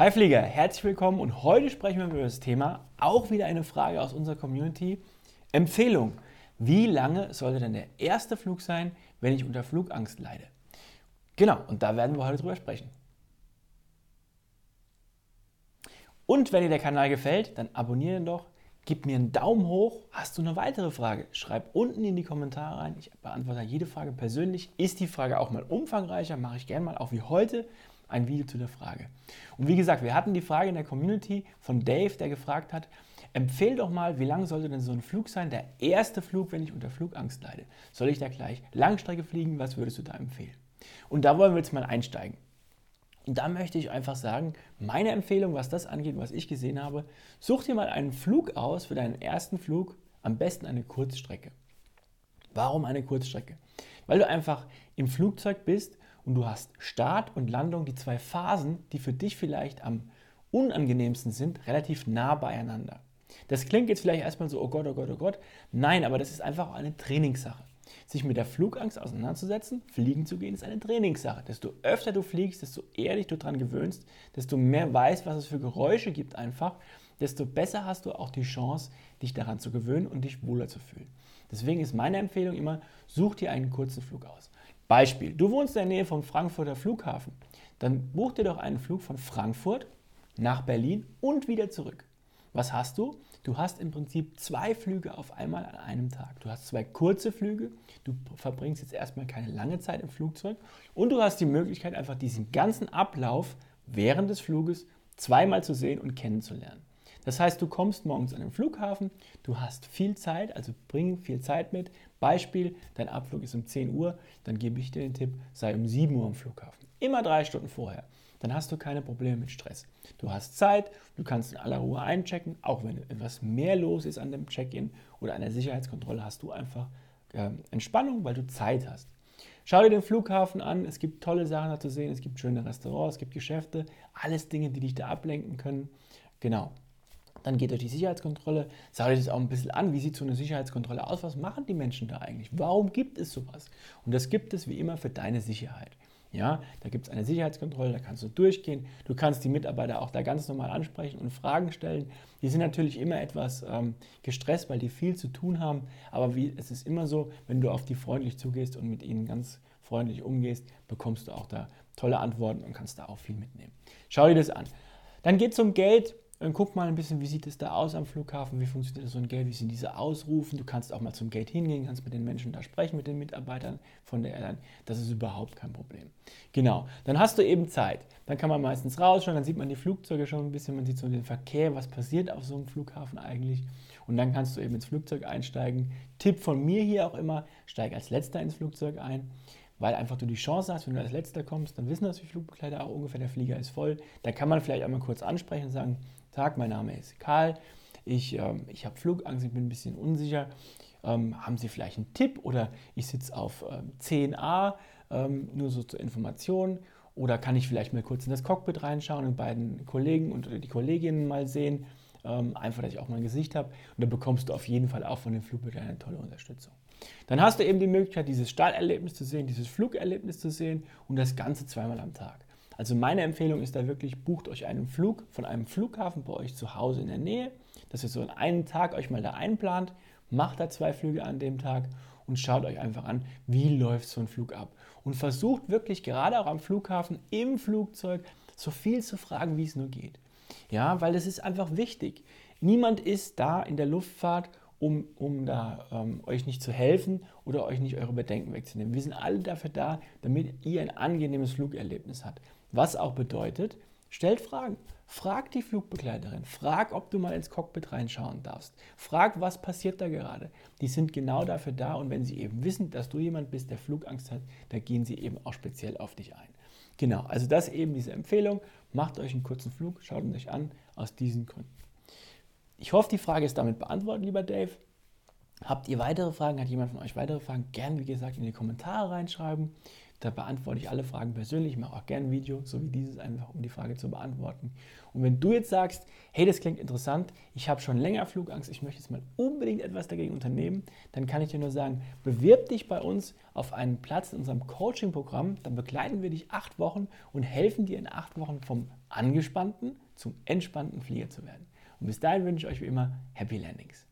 Hi Flieger, herzlich willkommen und heute sprechen wir über das Thema, auch wieder eine Frage aus unserer Community. Empfehlung, wie lange sollte denn der erste Flug sein, wenn ich unter Flugangst leide? Genau, und da werden wir heute drüber sprechen. Und wenn dir der Kanal gefällt, dann abonniere ihn doch, gib mir einen Daumen hoch. Hast du eine weitere Frage? Schreib unten in die Kommentare rein. Ich beantworte jede Frage persönlich. Ist die Frage auch mal umfangreicher? Mache ich gerne mal auch wie heute ein Video zu der Frage. Und wie gesagt, wir hatten die Frage in der Community von Dave, der gefragt hat, empfehl doch mal, wie lang sollte denn so ein Flug sein, der erste Flug, wenn ich unter Flugangst leide? Soll ich da gleich Langstrecke fliegen? Was würdest du da empfehlen? Und da wollen wir jetzt mal einsteigen. Und da möchte ich einfach sagen, meine Empfehlung, was das angeht, was ich gesehen habe, such dir mal einen Flug aus für deinen ersten Flug, am besten eine Kurzstrecke. Warum eine Kurzstrecke? Weil du einfach im Flugzeug bist und du hast Start und Landung, die zwei Phasen, die für dich vielleicht am unangenehmsten sind, relativ nah beieinander. Das klingt jetzt vielleicht erstmal so, oh Gott, oh Gott, oh Gott. Nein, aber das ist einfach eine Trainingssache. Sich mit der Flugangst auseinanderzusetzen, fliegen zu gehen, ist eine Trainingssache. Desto öfter du fliegst, desto eher dich du daran gewöhnst, desto mehr weißt, was es für Geräusche gibt einfach, desto besser hast du auch die Chance, dich daran zu gewöhnen und dich wohler zu fühlen. Deswegen ist meine Empfehlung immer, such dir einen kurzen Flug aus. Beispiel, du wohnst in der Nähe vom Frankfurter Flughafen. Dann buch dir doch einen Flug von Frankfurt nach Berlin und wieder zurück. Was hast du? Du hast im Prinzip zwei Flüge auf einmal an einem Tag. Du hast zwei kurze Flüge, du verbringst jetzt erstmal keine lange Zeit im Flugzeug und du hast die Möglichkeit, einfach diesen ganzen Ablauf während des Fluges zweimal zu sehen und kennenzulernen. Das heißt, du kommst morgens an den Flughafen, du hast viel Zeit, also bring viel Zeit mit. Beispiel, dein Abflug ist um 10 Uhr, dann gebe ich dir den Tipp, sei um 7 Uhr am Flughafen. Immer drei Stunden vorher. Dann hast du keine Probleme mit Stress. Du hast Zeit, du kannst in aller Ruhe einchecken, auch wenn etwas mehr los ist an dem Check-in oder an der Sicherheitskontrolle, hast du einfach äh, Entspannung, weil du Zeit hast. Schau dir den Flughafen an, es gibt tolle Sachen da zu sehen, es gibt schöne Restaurants, es gibt Geschäfte, alles Dinge, die dich da ablenken können. Genau, dann geht euch die Sicherheitskontrolle, schaut euch das auch ein bisschen an, wie sieht so eine Sicherheitskontrolle aus, was machen die Menschen da eigentlich, warum gibt es sowas? Und das gibt es wie immer für deine Sicherheit. Ja, da gibt es eine Sicherheitskontrolle, da kannst du durchgehen. Du kannst die Mitarbeiter auch da ganz normal ansprechen und Fragen stellen. Die sind natürlich immer etwas ähm, gestresst, weil die viel zu tun haben. Aber wie, es ist immer so, wenn du auf die freundlich zugehst und mit ihnen ganz freundlich umgehst, bekommst du auch da tolle Antworten und kannst da auch viel mitnehmen. Schau dir das an. Dann geht es um Geld. Dann guck mal ein bisschen, wie sieht es da aus am Flughafen, wie funktioniert so ein Gate, wie sind diese Ausrufen. Du kannst auch mal zum Gate hingehen, kannst mit den Menschen da sprechen, mit den Mitarbeitern von der Airline. Das ist überhaupt kein Problem. Genau, dann hast du eben Zeit. Dann kann man meistens rausschauen, dann sieht man die Flugzeuge schon ein bisschen, man sieht so den Verkehr, was passiert auf so einem Flughafen eigentlich. Und dann kannst du eben ins Flugzeug einsteigen. Tipp von mir hier auch immer, steig als letzter ins Flugzeug ein weil einfach du die Chance hast, wenn du als letzter kommst, dann wissen das die Flugbegleiter auch ungefähr, der Flieger ist voll. Da kann man vielleicht einmal kurz ansprechen und sagen, Tag, mein Name ist Karl, ich, ähm, ich habe Flugangst, ich bin ein bisschen unsicher. Ähm, haben Sie vielleicht einen Tipp oder ich sitze auf ähm, 10a, ähm, nur so zur Information. Oder kann ich vielleicht mal kurz in das Cockpit reinschauen und beiden Kollegen und die Kolleginnen mal sehen? Ähm, einfach, dass ich auch mein Gesicht habe. Und dann bekommst du auf jeden Fall auch von den Flugbegleitern eine tolle Unterstützung. Dann hast du eben die Möglichkeit, dieses Starterlebnis zu sehen, dieses Flugerlebnis zu sehen und das Ganze zweimal am Tag. Also meine Empfehlung ist da wirklich, bucht euch einen Flug von einem Flughafen bei euch zu Hause in der Nähe, dass ihr so an einem Tag euch mal da einplant, macht da zwei Flüge an dem Tag und schaut euch einfach an, wie läuft so ein Flug ab. Und versucht wirklich gerade auch am Flughafen im Flugzeug so viel zu fragen, wie es nur geht. Ja, weil es ist einfach wichtig. Niemand ist da in der Luftfahrt, um, um da ähm, euch nicht zu helfen oder euch nicht eure Bedenken wegzunehmen. Wir sind alle dafür da, damit ihr ein angenehmes Flugerlebnis habt. Was auch bedeutet, stellt Fragen. Frag die Flugbegleiterin. Frag, ob du mal ins Cockpit reinschauen darfst. Frag, was passiert da gerade. Die sind genau dafür da und wenn sie eben wissen, dass du jemand bist, der Flugangst hat, da gehen sie eben auch speziell auf dich ein. Genau, also das eben diese Empfehlung. Macht euch einen kurzen Flug, schaut ihn euch an, aus diesen Gründen. Ich hoffe, die Frage ist damit beantwortet, lieber Dave. Habt ihr weitere Fragen? Hat jemand von euch weitere Fragen? Gern, wie gesagt, in die Kommentare reinschreiben. Da beantworte ich alle Fragen persönlich, ich mache auch gerne ein Video, so wie dieses, einfach um die Frage zu beantworten. Und wenn du jetzt sagst, hey, das klingt interessant, ich habe schon länger Flugangst, ich möchte jetzt mal unbedingt etwas dagegen unternehmen, dann kann ich dir nur sagen, bewirb dich bei uns auf einen Platz in unserem Coaching-Programm, dann begleiten wir dich acht Wochen und helfen dir in acht Wochen vom angespannten zum entspannten Flieger zu werden. Und bis dahin wünsche ich euch wie immer Happy Landings.